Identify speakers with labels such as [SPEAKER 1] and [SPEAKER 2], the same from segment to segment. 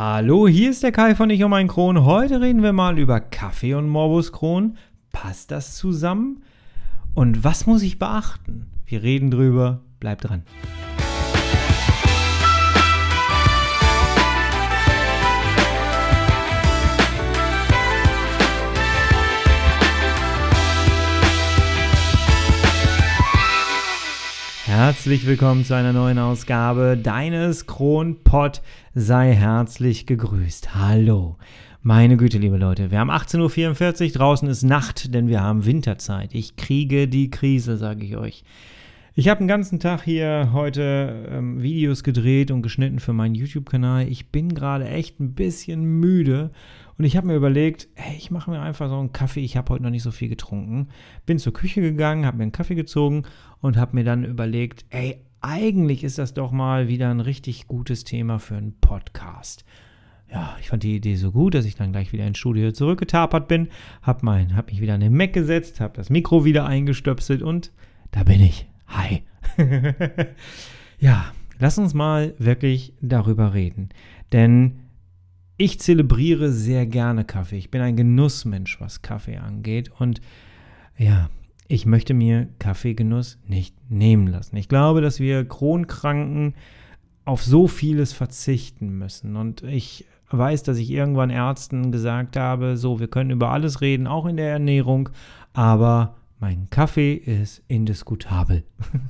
[SPEAKER 1] Hallo, hier ist der Kai von Ich um ein Kron. Heute reden wir mal über Kaffee und Morbus Crohn. Passt das zusammen? Und was muss ich beachten? Wir reden drüber. Bleibt dran. Herzlich willkommen zu einer neuen Ausgabe deines Kronpott. Sei herzlich gegrüßt. Hallo. Meine Güte, liebe Leute, wir haben 18.44 Uhr, draußen ist Nacht, denn wir haben Winterzeit. Ich kriege die Krise, sage ich euch. Ich habe den ganzen Tag hier heute ähm, Videos gedreht und geschnitten für meinen YouTube-Kanal. Ich bin gerade echt ein bisschen müde und ich habe mir überlegt, hey, ich mache mir einfach so einen Kaffee. Ich habe heute noch nicht so viel getrunken. Bin zur Küche gegangen, habe mir einen Kaffee gezogen und habe mir dann überlegt, ey, eigentlich ist das doch mal wieder ein richtig gutes Thema für einen Podcast ja, ich fand die Idee so gut, dass ich dann gleich wieder ins Studio zurückgetapert bin, habe hab mich wieder an den Mac gesetzt, habe das Mikro wieder eingestöpselt und da bin ich. Hi. ja, lass uns mal wirklich darüber reden. Denn ich zelebriere sehr gerne Kaffee. Ich bin ein Genussmensch, was Kaffee angeht. Und ja, ich möchte mir Kaffeegenuss nicht nehmen lassen. Ich glaube, dass wir Kronkranken auf so vieles verzichten müssen. Und ich weiß, dass ich irgendwann Ärzten gesagt habe, so, wir können über alles reden, auch in der Ernährung, aber mein Kaffee ist indiskutabel.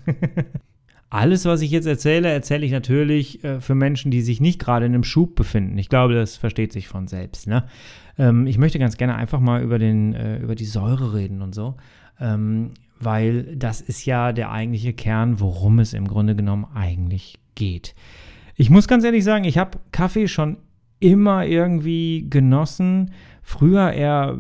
[SPEAKER 1] Alles, was ich jetzt erzähle, erzähle ich natürlich äh, für Menschen, die sich nicht gerade in einem Schub befinden. Ich glaube, das versteht sich von selbst. Ne? Ähm, ich möchte ganz gerne einfach mal über, den, äh, über die Säure reden und so, ähm, weil das ist ja der eigentliche Kern, worum es im Grunde genommen eigentlich geht. Ich muss ganz ehrlich sagen, ich habe Kaffee schon immer irgendwie genossen. Früher eher,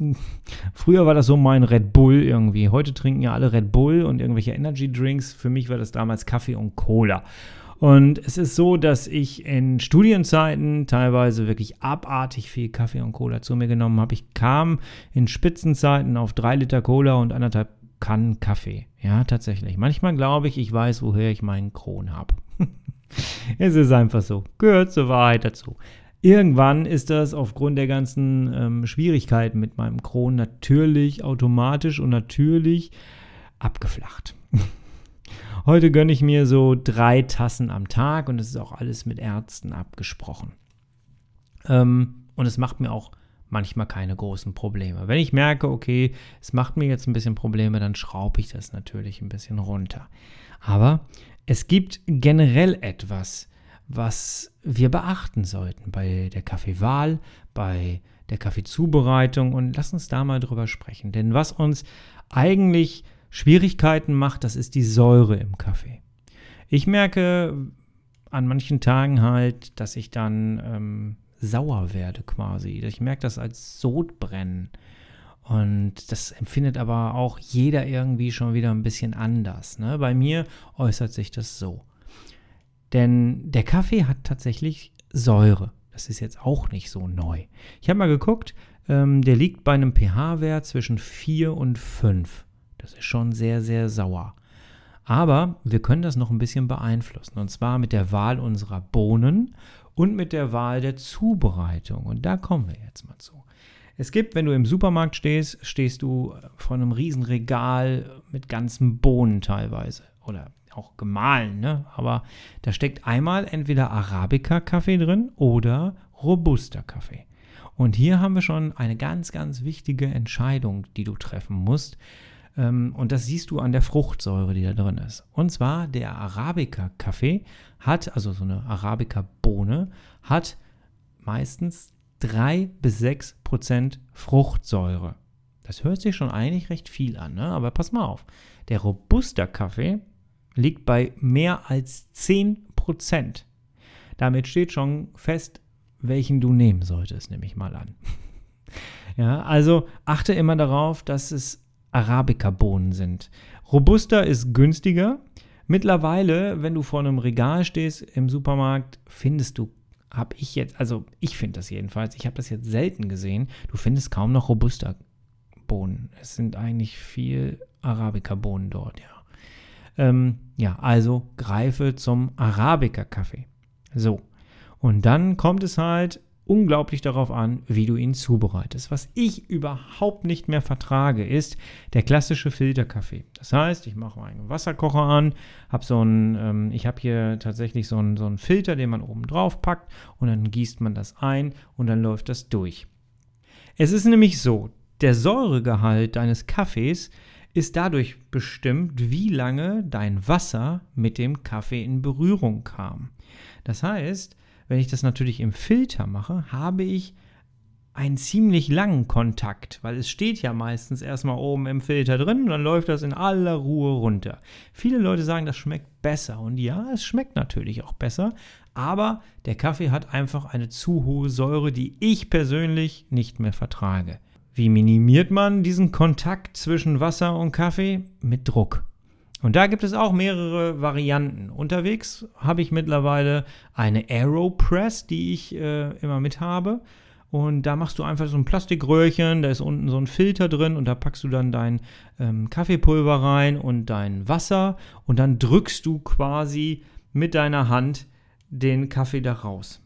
[SPEAKER 1] früher war das so mein Red Bull irgendwie. Heute trinken ja alle Red Bull und irgendwelche Energy Drinks. Für mich war das damals Kaffee und Cola. Und es ist so, dass ich in Studienzeiten teilweise wirklich abartig viel Kaffee und Cola zu mir genommen habe. Ich kam in Spitzenzeiten auf drei Liter Cola und anderthalb Kannen Kaffee. Ja, tatsächlich. Manchmal glaube ich, ich weiß, woher ich meinen Kron habe. es ist einfach so. Gehört zur Wahrheit dazu. Irgendwann ist das aufgrund der ganzen ähm, Schwierigkeiten mit meinem Kron natürlich automatisch und natürlich abgeflacht. Heute gönne ich mir so drei Tassen am Tag und es ist auch alles mit Ärzten abgesprochen. Ähm, und es macht mir auch manchmal keine großen Probleme. Wenn ich merke, okay, es macht mir jetzt ein bisschen Probleme, dann schraube ich das natürlich ein bisschen runter. Aber es gibt generell etwas, was wir beachten sollten bei der Kaffeewahl, bei der Kaffeezubereitung und lass uns da mal drüber sprechen. Denn was uns eigentlich Schwierigkeiten macht, das ist die Säure im Kaffee. Ich merke an manchen Tagen halt, dass ich dann ähm, sauer werde quasi. Ich merke das als Sodbrennen. Und das empfindet aber auch jeder irgendwie schon wieder ein bisschen anders. Ne? Bei mir äußert sich das so. Denn der Kaffee hat tatsächlich Säure. Das ist jetzt auch nicht so neu. Ich habe mal geguckt, ähm, der liegt bei einem pH-Wert zwischen 4 und 5. Das ist schon sehr, sehr sauer. Aber wir können das noch ein bisschen beeinflussen. Und zwar mit der Wahl unserer Bohnen und mit der Wahl der Zubereitung. Und da kommen wir jetzt mal zu. Es gibt, wenn du im Supermarkt stehst, stehst du vor einem riesen Regal mit ganzen Bohnen teilweise. Oder auch gemahlen, ne? Aber da steckt einmal entweder Arabica-Kaffee drin oder Robusta-Kaffee. Und hier haben wir schon eine ganz, ganz wichtige Entscheidung, die du treffen musst. Ähm, und das siehst du an der Fruchtsäure, die da drin ist. Und zwar der Arabica-Kaffee hat, also so eine Arabica-Bohne, hat meistens 3 bis 6 Prozent Fruchtsäure. Das hört sich schon eigentlich recht viel an, ne? aber pass mal auf. Der Robusta-Kaffee liegt bei mehr als 10%. Damit steht schon fest, welchen du nehmen solltest, nehme ich mal an. ja, also achte immer darauf, dass es Arabica-Bohnen sind. Robusta ist günstiger. Mittlerweile, wenn du vor einem Regal stehst im Supermarkt, findest du, habe ich jetzt, also ich finde das jedenfalls, ich habe das jetzt selten gesehen, du findest kaum noch Robusta-Bohnen. Es sind eigentlich viel Arabica-Bohnen dort, ja. Ähm, ja, also greife zum Arabica-Kaffee. So. Und dann kommt es halt unglaublich darauf an, wie du ihn zubereitest. Was ich überhaupt nicht mehr vertrage, ist der klassische Filterkaffee. Das heißt, ich mache meinen Wasserkocher an, habe so einen, ähm, ich habe hier tatsächlich so einen, so einen Filter, den man oben drauf packt und dann gießt man das ein und dann läuft das durch. Es ist nämlich so, der Säuregehalt deines Kaffees ist dadurch bestimmt, wie lange dein Wasser mit dem Kaffee in Berührung kam. Das heißt, wenn ich das natürlich im Filter mache, habe ich einen ziemlich langen Kontakt, weil es steht ja meistens erstmal oben im Filter drin und dann läuft das in aller Ruhe runter. Viele Leute sagen, das schmeckt besser und ja, es schmeckt natürlich auch besser, aber der Kaffee hat einfach eine zu hohe Säure, die ich persönlich nicht mehr vertrage. Wie minimiert man diesen Kontakt zwischen Wasser und Kaffee? Mit Druck. Und da gibt es auch mehrere Varianten. Unterwegs habe ich mittlerweile eine Aeropress, die ich äh, immer mit habe. Und da machst du einfach so ein Plastikröhrchen, da ist unten so ein Filter drin und da packst du dann dein ähm, Kaffeepulver rein und dein Wasser und dann drückst du quasi mit deiner Hand den Kaffee da raus.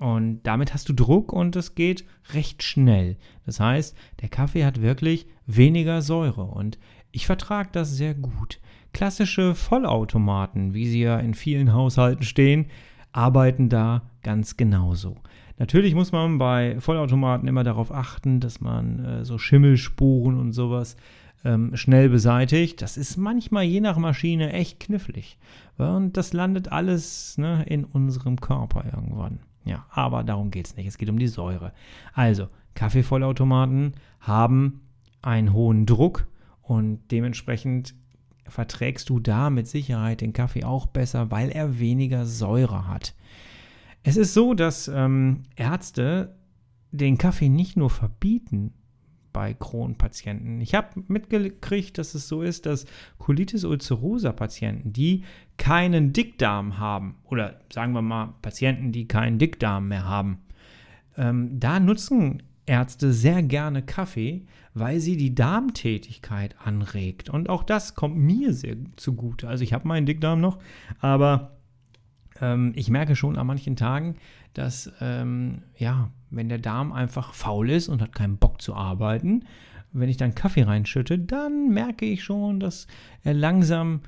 [SPEAKER 1] Und damit hast du Druck und es geht recht schnell. Das heißt, der Kaffee hat wirklich weniger Säure und ich vertrage das sehr gut. Klassische Vollautomaten, wie sie ja in vielen Haushalten stehen, arbeiten da ganz genauso. Natürlich muss man bei Vollautomaten immer darauf achten, dass man äh, so Schimmelspuren und sowas ähm, schnell beseitigt. Das ist manchmal je nach Maschine echt knifflig. Und das landet alles ne, in unserem Körper irgendwann. Ja, aber darum geht es nicht. Es geht um die Säure. Also, Kaffeevollautomaten haben einen hohen Druck und dementsprechend verträgst du da mit Sicherheit den Kaffee auch besser, weil er weniger Säure hat. Es ist so, dass ähm, Ärzte den Kaffee nicht nur verbieten bei Kronpatienten. Ich habe mitgekriegt, dass es so ist, dass Colitis ulcerosa Patienten, die keinen Dickdarm haben, oder sagen wir mal Patienten, die keinen Dickdarm mehr haben, ähm, da nutzen Ärzte sehr gerne Kaffee, weil sie die Darmtätigkeit anregt. Und auch das kommt mir sehr zugute. Also ich habe meinen Dickdarm noch, aber ähm, ich merke schon an manchen Tagen, dass, ähm, ja, wenn der Darm einfach faul ist und hat keinen Bock zu arbeiten, wenn ich dann Kaffee reinschütte, dann merke ich schon, dass er langsam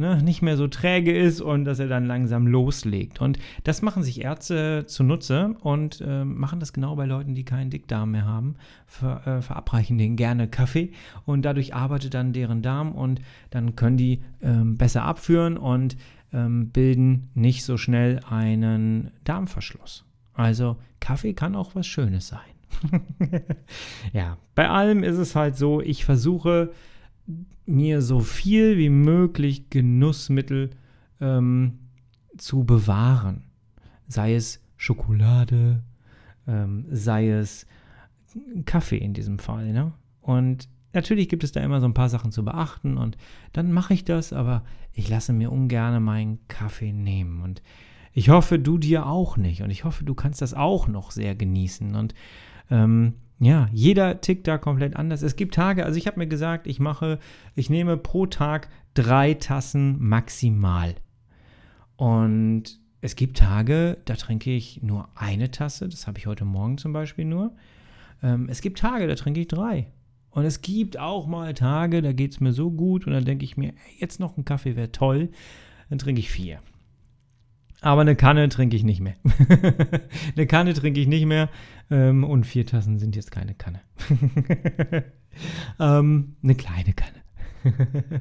[SPEAKER 1] ne, nicht mehr so träge ist und dass er dann langsam loslegt. Und das machen sich Ärzte zunutze und äh, machen das genau bei Leuten, die keinen Dickdarm mehr haben, ver, äh, verabreichen denen gerne Kaffee und dadurch arbeitet dann deren Darm und dann können die äh, besser abführen und ähm, bilden nicht so schnell einen Darmverschluss. Also Kaffee kann auch was Schönes sein. ja, bei allem ist es halt so, ich versuche mir so viel wie möglich Genussmittel ähm, zu bewahren. Sei es Schokolade, ähm, sei es Kaffee in diesem Fall. Ne? Und natürlich gibt es da immer so ein paar Sachen zu beachten und dann mache ich das, aber ich lasse mir ungern meinen Kaffee nehmen. Und ich hoffe, du dir auch nicht. Und ich hoffe, du kannst das auch noch sehr genießen. Und ähm, ja, jeder tickt da komplett anders. Es gibt Tage, also ich habe mir gesagt, ich mache, ich nehme pro Tag drei Tassen maximal. Und es gibt Tage, da trinke ich nur eine Tasse. Das habe ich heute Morgen zum Beispiel nur. Ähm, es gibt Tage, da trinke ich drei. Und es gibt auch mal Tage, da geht es mir so gut und dann denke ich mir, jetzt noch ein Kaffee wäre toll. Dann trinke ich vier. Aber eine Kanne trinke ich nicht mehr. eine Kanne trinke ich nicht mehr. Ähm, und vier Tassen sind jetzt keine Kanne. ähm, eine kleine Kanne.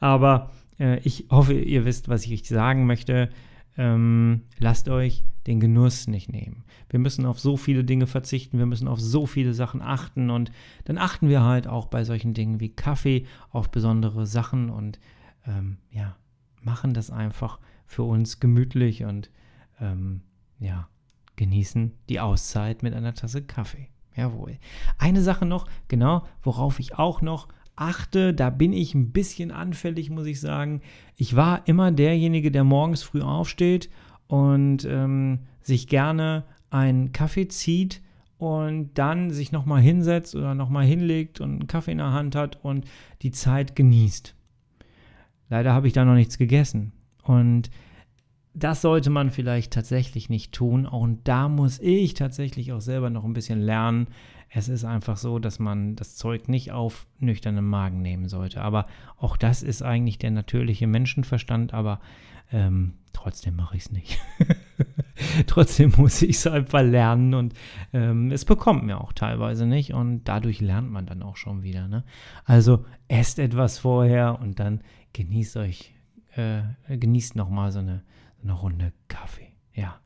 [SPEAKER 1] Aber äh, ich hoffe, ihr wisst, was ich sagen möchte. Ähm, lasst euch den Genuss nicht nehmen. Wir müssen auf so viele Dinge verzichten, wir müssen auf so viele Sachen achten und dann achten wir halt auch bei solchen Dingen wie Kaffee auf besondere Sachen und ähm, ja, machen das einfach für uns gemütlich und ähm, ja, genießen die Auszeit mit einer Tasse Kaffee. Jawohl. Eine Sache noch, genau, worauf ich auch noch achte, da bin ich ein bisschen anfällig, muss ich sagen. Ich war immer derjenige, der morgens früh aufsteht und ähm, sich gerne einen Kaffee zieht und dann sich nochmal hinsetzt oder nochmal hinlegt und einen Kaffee in der Hand hat und die Zeit genießt. Leider habe ich da noch nichts gegessen. Und das sollte man vielleicht tatsächlich nicht tun. Und da muss ich tatsächlich auch selber noch ein bisschen lernen. Es ist einfach so, dass man das Zeug nicht auf nüchternen Magen nehmen sollte. Aber auch das ist eigentlich der natürliche Menschenverstand. Aber ähm, trotzdem mache ich es nicht. trotzdem muss ich es einfach lernen und ähm, es bekommt mir auch teilweise nicht und dadurch lernt man dann auch schon wieder. Ne? Also esst etwas vorher und dann genießt euch, äh, genießt nochmal so eine eine Runde Kaffee. Ja.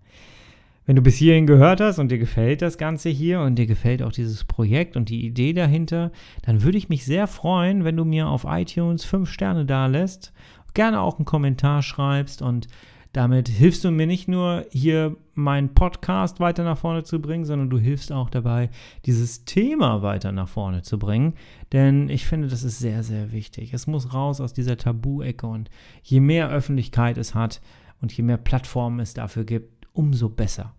[SPEAKER 1] Wenn du bis hierhin gehört hast und dir gefällt das Ganze hier und dir gefällt auch dieses Projekt und die Idee dahinter, dann würde ich mich sehr freuen, wenn du mir auf iTunes fünf Sterne da lässt, gerne auch einen Kommentar schreibst und damit hilfst du mir nicht nur hier meinen Podcast weiter nach vorne zu bringen, sondern du hilfst auch dabei, dieses Thema weiter nach vorne zu bringen. Denn ich finde, das ist sehr, sehr wichtig. Es muss raus aus dieser Tabu-Ecke und je mehr Öffentlichkeit es hat, und je mehr Plattformen es dafür gibt, umso besser.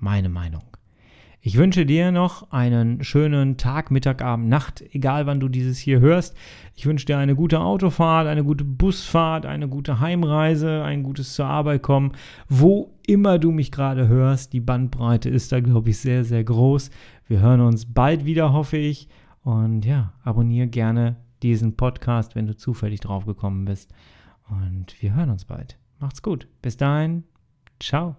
[SPEAKER 1] Meine Meinung. Ich wünsche dir noch einen schönen Tag, Mittag, Abend, Nacht, egal wann du dieses hier hörst. Ich wünsche dir eine gute Autofahrt, eine gute Busfahrt, eine gute Heimreise, ein gutes zur Arbeit kommen. Wo immer du mich gerade hörst, die Bandbreite ist da, glaube ich, sehr, sehr groß. Wir hören uns bald wieder, hoffe ich. Und ja, abonniere gerne diesen Podcast, wenn du zufällig drauf gekommen bist. Und wir hören uns bald. Macht's gut. Bis dahin. Ciao.